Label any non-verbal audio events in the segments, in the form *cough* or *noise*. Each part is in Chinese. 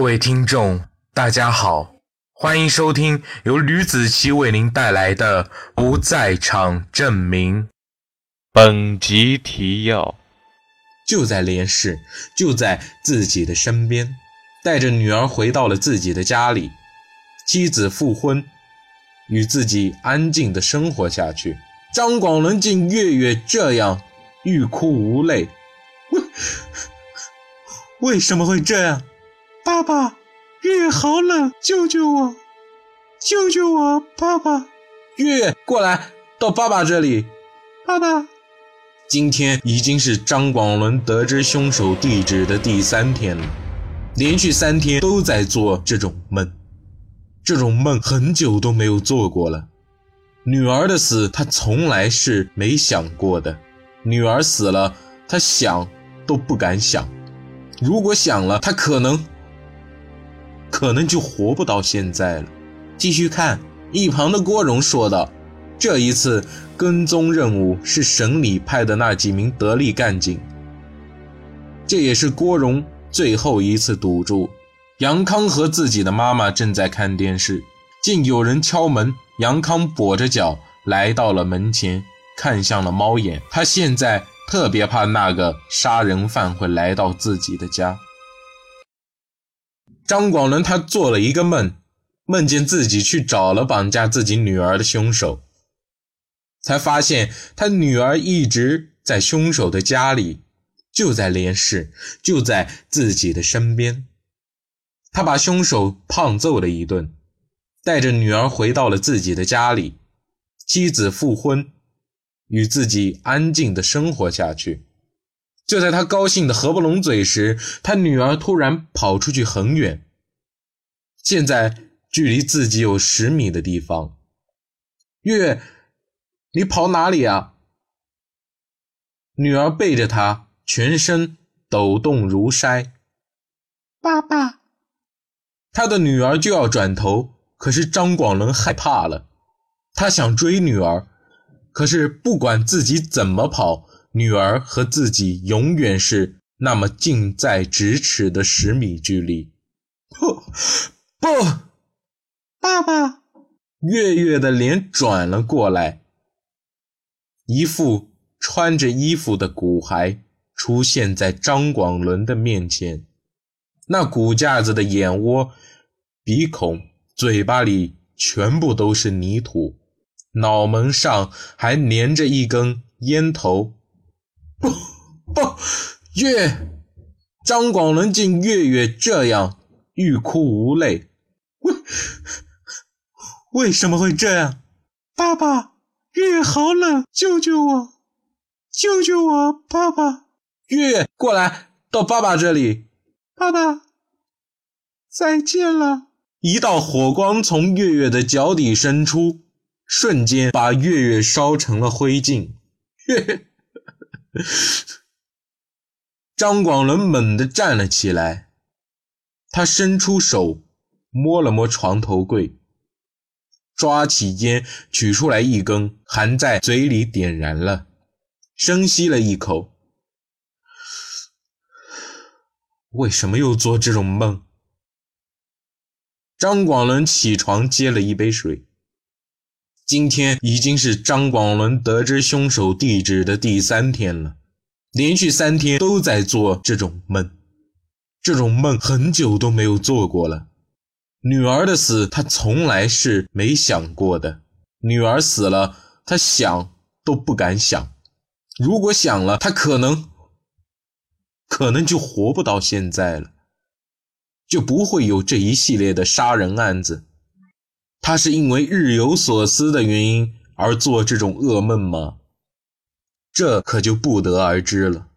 各位听众，大家好，欢迎收听由吕子奇为您带来的《不在场证明》。本集提要：就在连氏，就在自己的身边，带着女儿回到了自己的家里，妻子复婚，与自己安静的生活下去。张广伦竟月月这样，欲哭无泪。为 *laughs* 为什么会这样？爸爸，月月好冷，救救我！救救我，爸爸！月月过来，到爸爸这里。爸爸，今天已经是张广伦得知凶手地址的第三天了，连续三天都在做这种梦，这种梦很久都没有做过了。女儿的死，他从来是没想过的。女儿死了，他想都不敢想。如果想了，他可能。可能就活不到现在了。继续看，一旁的郭荣说道：“这一次跟踪任务是省里派的那几名得力干警，这也是郭荣最后一次赌注。”杨康和自己的妈妈正在看电视，见有人敲门，杨康跛着脚来到了门前，看向了猫眼。他现在特别怕那个杀人犯会来到自己的家。张广伦他做了一个梦，梦见自己去找了绑架自己女儿的凶手，才发现他女儿一直在凶手的家里，就在连市，就在自己的身边。他把凶手胖揍了一顿，带着女儿回到了自己的家里，妻子复婚，与自己安静的生活下去。就在他高兴的合不拢嘴时，他女儿突然跑出去很远，现在距离自己有十米的地方。月月，你跑哪里啊？女儿背着他，全身抖动如筛。爸爸，他的女儿就要转头，可是张广伦害怕了，他想追女儿，可是不管自己怎么跑。女儿和自己永远是那么近在咫尺的十米距离。不，不，爸爸！月月的脸转了过来，一副穿着衣服的骨骸出现在张广伦的面前。那骨架子的眼窝、鼻孔、嘴巴里全部都是泥土，脑门上还粘着一根烟头。不不，月张广伦见月月这样，欲哭无泪。为为什么会这样？爸爸，月月好冷，救救我！救救我，爸爸！月月过来，到爸爸这里。爸爸，再见了。一道火光从月月的脚底伸出，瞬间把月月烧成了灰烬。月月。*laughs* 张广伦猛地站了起来，他伸出手摸了摸床头柜，抓起烟取出来一根，含在嘴里点燃了，深吸了一口。为什么又做这种梦？张广伦起床接了一杯水。今天已经是张广伦得知凶手地址的第三天了，连续三天都在做这种梦，这种梦很久都没有做过了。女儿的死，他从来是没想过的。女儿死了，他想都不敢想。如果想了，他可能，可能就活不到现在了，就不会有这一系列的杀人案子。他是因为日有所思的原因而做这种噩梦吗？这可就不得而知了。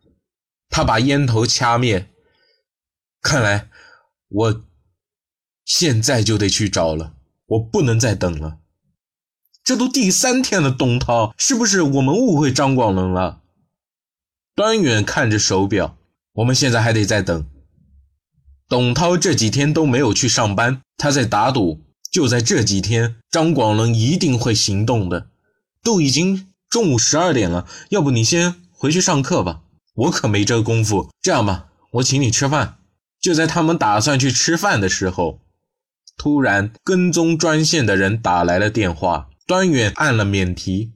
他把烟头掐灭，看来我现在就得去找了，我不能再等了。这都第三天了，董涛，是不是我们误会张广伦了？端远看着手表，我们现在还得再等。董涛这几天都没有去上班，他在打赌。就在这几天，张广伦一定会行动的。都已经中午十二点了，要不你先回去上课吧，我可没这功夫。这样吧，我请你吃饭。就在他们打算去吃饭的时候，突然跟踪专线的人打来了电话，端远按了免提。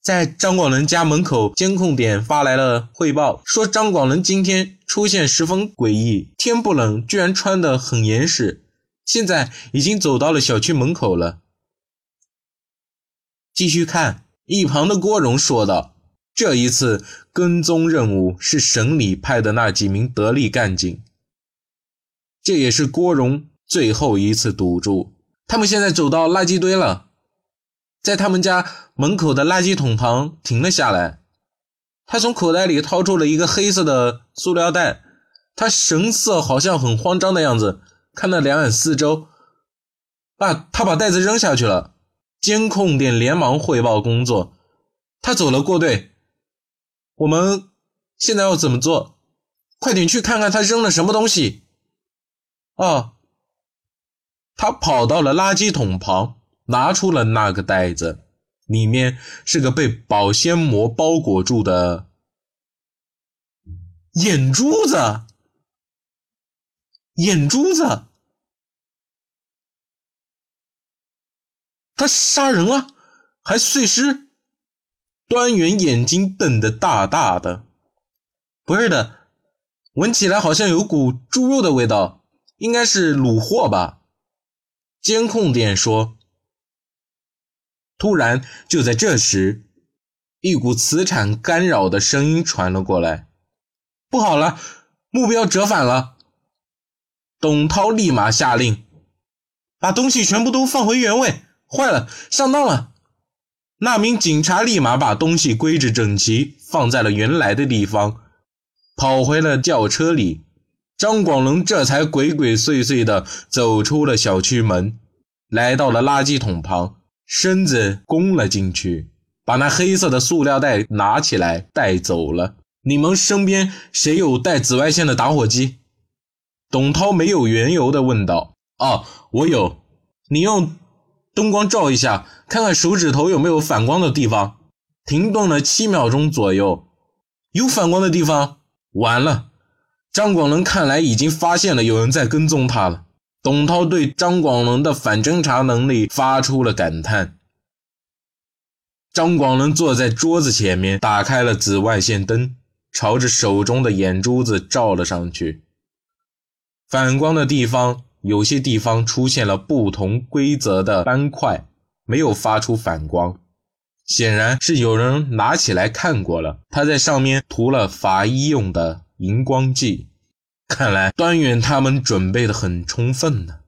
在张广仁家门口监控点发来了汇报，说张广仁今天出现十分诡异，天不冷，居然穿得很严实，现在已经走到了小区门口了。继续看，一旁的郭荣说道：“这一次跟踪任务是省里派的那几名得力干警，这也是郭荣最后一次赌注。他们现在走到垃圾堆了。”在他们家门口的垃圾桶旁停了下来，他从口袋里掏出了一个黑色的塑料袋，他神色好像很慌张的样子，看了两眼四周，把他把袋子扔下去了。监控点连忙汇报工作，他走了过队。我们现在要怎么做？快点去看看他扔了什么东西。哦，他跑到了垃圾桶旁。拿出了那个袋子，里面是个被保鲜膜包裹住的眼珠子。眼珠子，他杀人了，还碎尸。端元眼睛瞪得大大的，不是的，闻起来好像有股猪肉的味道，应该是卤货吧？监控点说。突然，就在这时，一股磁场干扰的声音传了过来。不好了，目标折返了！董涛立马下令，把东西全部都放回原位。坏了，上当了！那名警察立马把东西归置整齐，放在了原来的地方，跑回了轿车里。张广龙这才鬼鬼祟祟地走出了小区门，来到了垃圾桶旁。身子弓了进去，把那黑色的塑料袋拿起来带走了。你们身边谁有带紫外线的打火机？董涛没有缘由的问道。哦，我有。你用灯光照一下，看看手指头有没有反光的地方。停顿了七秒钟左右，有反光的地方。完了，张广伦看来已经发现了有人在跟踪他了。董涛对张广伦的反侦查能力发出了感叹。张广伦坐在桌子前面，打开了紫外线灯，朝着手中的眼珠子照了上去。反光的地方，有些地方出现了不同规则的斑块，没有发出反光，显然是有人拿起来看过了。他在上面涂了法医用的荧光剂。看来端远他们准备的很充分呢。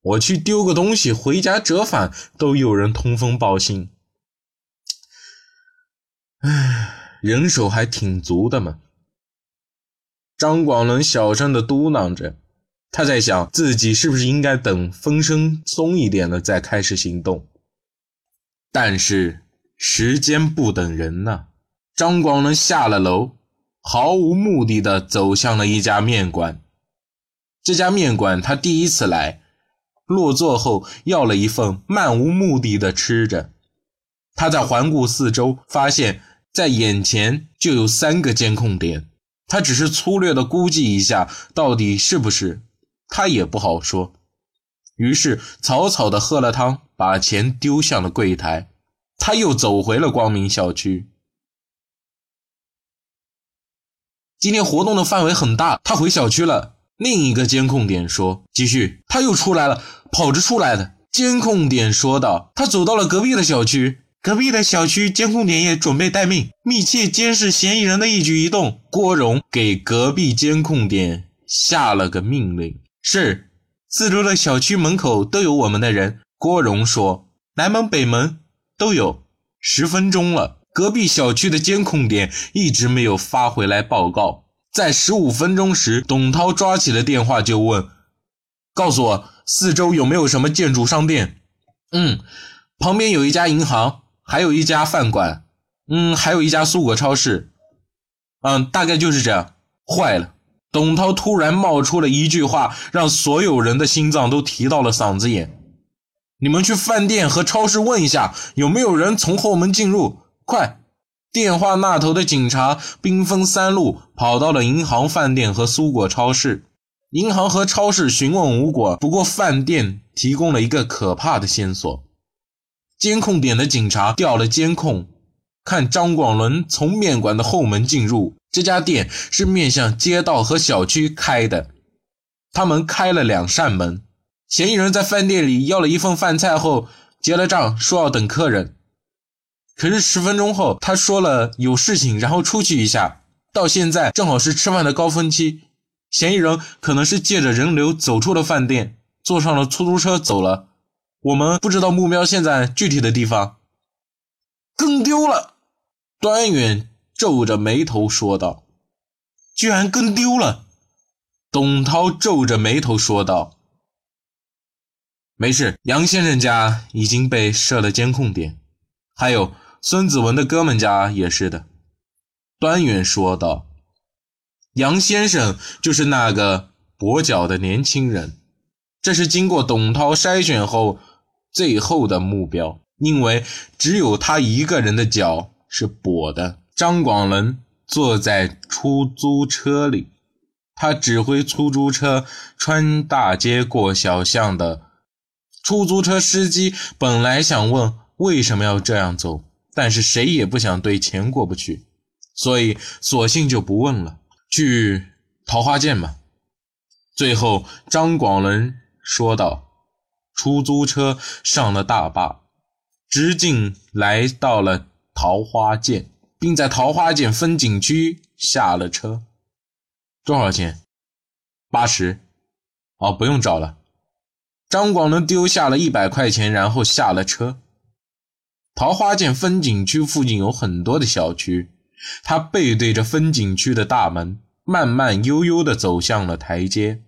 我去丢个东西，回家折返都有人通风报信。唉，人手还挺足的嘛。张广伦小声的嘟囔着，他在想自己是不是应该等风声松一点了再开始行动。但是时间不等人呐。张广伦下了楼。毫无目的的走向了一家面馆。这家面馆他第一次来，落座后要了一份，漫无目的的吃着。他在环顾四周，发现在眼前就有三个监控点。他只是粗略的估计一下，到底是不是，他也不好说。于是草草的喝了汤，把钱丢向了柜台。他又走回了光明校区。今天活动的范围很大，他回小区了。另一个监控点说：“继续，他又出来了，跑着出来的。”监控点说道：“他走到了隔壁的小区，隔壁的小区监控点也准备待命，密切监视嫌疑人的一举一动。”郭荣给隔壁监控点下了个命令：“是，四周的小区门口都有我们的人。”郭荣说：“南门、北门都有。”十分钟了。隔壁小区的监控点一直没有发回来报告。在十五分钟时，董涛抓起了电话就问：“告诉我，四周有没有什么建筑商店？”“嗯，旁边有一家银行，还有一家饭馆，嗯，还有一家蔬果超市。嗯，大概就是这样。”坏了！董涛突然冒出了一句话，让所有人的心脏都提到了嗓子眼：“你们去饭店和超市问一下，有没有人从后门进入。”快，电话那头的警察兵分三路，跑到了银行、饭店和苏果超市。银行和超市询问无果，不过饭店提供了一个可怕的线索：监控点的警察调了监控，看张广伦从面馆的后门进入。这家店是面向街道和小区开的，他们开了两扇门。嫌疑人在饭店里要了一份饭菜后结了账，说要等客人。可是十分钟后，他说了有事情，然后出去一下。到现在正好是吃饭的高峰期，嫌疑人可能是借着人流走出了饭店，坐上了出租车走了。我们不知道目标现在具体的地方，跟丢了。端远皱着眉头说道：“居然跟丢了。”董涛皱着眉头说道：“没事，杨先生家已经被设了监控点，还有。”孙子文的哥们家也是的，端远说道：“杨先生就是那个跛脚的年轻人，这是经过董涛筛选后最后的目标，因为只有他一个人的脚是跛的。”张广伦坐在出租车里，他指挥出租车穿大街过小巷的。出租车司机本来想问为什么要这样走。但是谁也不想对钱过不去，所以索性就不问了，去桃花涧吧。最后，张广伦说道：“出租车上了大坝，直径来到了桃花涧，并在桃花涧风景区下了车。多少钱？八十。哦，不用找了。”张广伦丢下了一百块钱，然后下了车。桃花涧风景区附近有很多的小区，他背对着风景区的大门，慢慢悠悠地走向了台阶，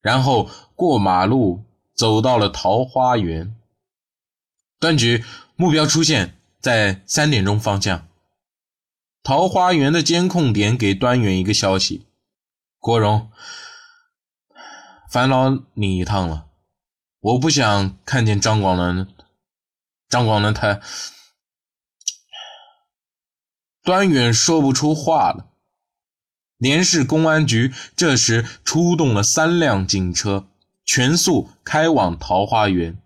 然后过马路走到了桃花源。端局目标出现在三点钟方向。桃花源的监控点给端远一个消息：国荣，烦劳你一趟了，我不想看见张广伦。张广伦他端远说不出话了。连市公安局这时出动了三辆警车，全速开往桃花源。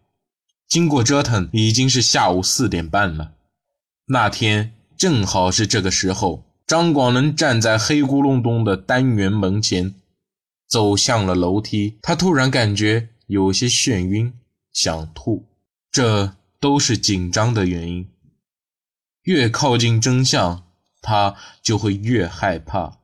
经过折腾，已经是下午四点半了。那天正好是这个时候，张广能站在黑咕隆咚的单元门前，走向了楼梯。他突然感觉有些眩晕，想吐。这。都是紧张的原因。越靠近真相，他就会越害怕。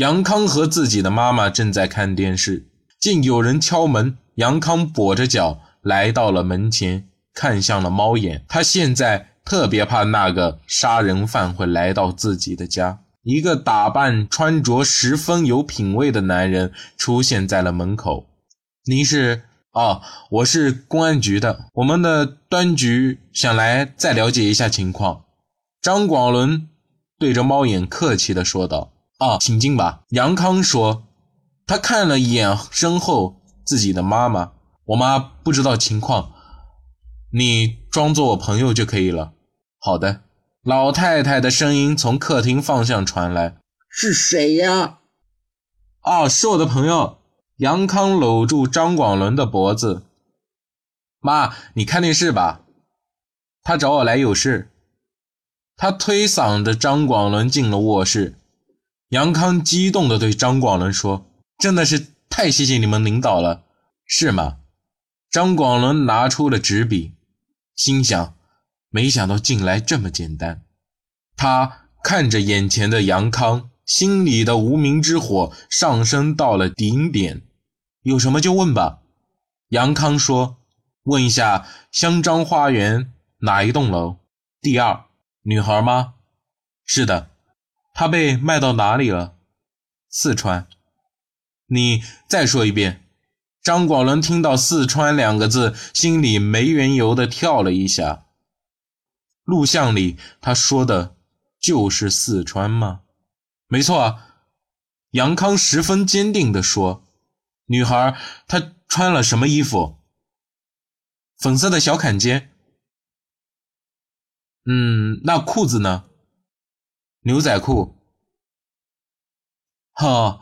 杨康和自己的妈妈正在看电视，竟有人敲门。杨康跛着脚来到了门前，看向了猫眼。他现在特别怕那个杀人犯会来到自己的家。一个打扮穿着十分有品味的男人出现在了门口。您是？哦，我是公安局的，我们的端局想来再了解一下情况。张广伦对着猫眼客气地说道：“啊，请进吧。”杨康说。他看了一眼身后自己的妈妈，我妈不知道情况，你装作我朋友就可以了。好的。老太太的声音从客厅方向传来：“是谁呀？”“哦，是我的朋友。”杨康搂住张广伦的脖子：“妈，你看电视吧。”他找我来有事。他推搡着张广伦进了卧室。杨康激动地对张广伦说：“真的是太谢谢你们领导了，是吗？”张广伦拿出了纸笔，心想。没想到进来这么简单，他看着眼前的杨康，心里的无名之火上升到了顶点。有什么就问吧，杨康说：“问一下香樟花园哪一栋楼？第二。女孩吗？是的。他被卖到哪里了？四川。你再说一遍。”张广伦听到“四川”两个字，心里没缘由的跳了一下。录像里他说的就是四川吗？没错，杨康十分坚定地说：“女孩她穿了什么衣服？粉色的小坎肩。嗯，那裤子呢？牛仔裤。哈，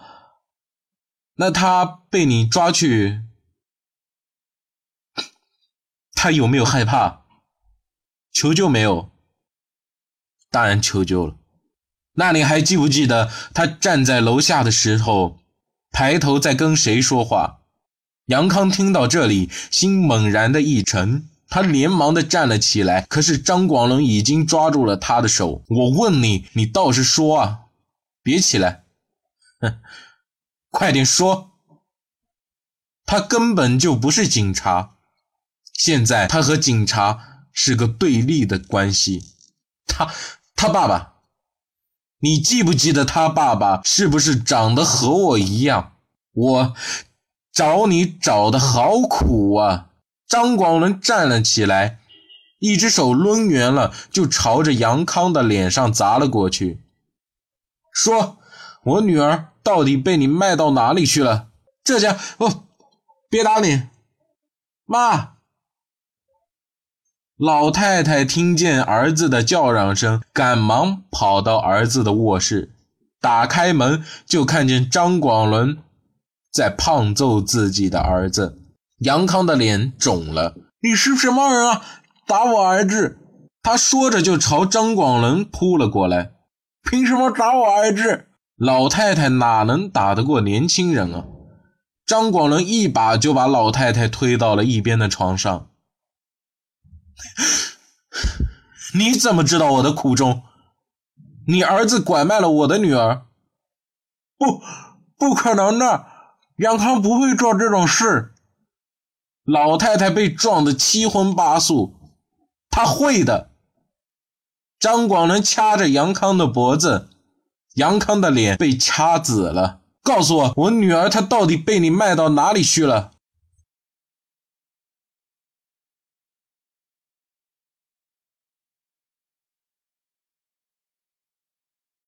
那他被你抓去，他有没有害怕？求救没有？当然求救了。那你还记不记得他站在楼下的时候，抬头在跟谁说话？杨康听到这里，心猛然的一沉，他连忙的站了起来。可是张广伦已经抓住了他的手。我问你，你倒是说啊！别起来，哼，*laughs* 快点说。他根本就不是警察，现在他和警察是个对立的关系。他，他爸爸。你记不记得他爸爸是不是长得和我一样？我找你找的好苦啊！张广伦站了起来，一只手抡圆了，就朝着杨康的脸上砸了过去，说：“我女儿到底被你卖到哪里去了？”这家哦，别打你，妈。老太太听见儿子的叫嚷声，赶忙跑到儿子的卧室，打开门就看见张广伦在胖揍自己的儿子。杨康的脸肿了：“你是什么人啊？打我儿子！”他说着就朝张广伦扑了过来。“凭什么打我儿子？”老太太哪能打得过年轻人啊？张广伦一把就把老太太推到了一边的床上。你怎么知道我的苦衷？你儿子拐卖了我的女儿？不，不可能的，杨康不会做这种事。老太太被撞得七荤八素，他会的。张广伦掐着杨康的脖子，杨康的脸被掐紫了。告诉我，我女儿她到底被你卖到哪里去了？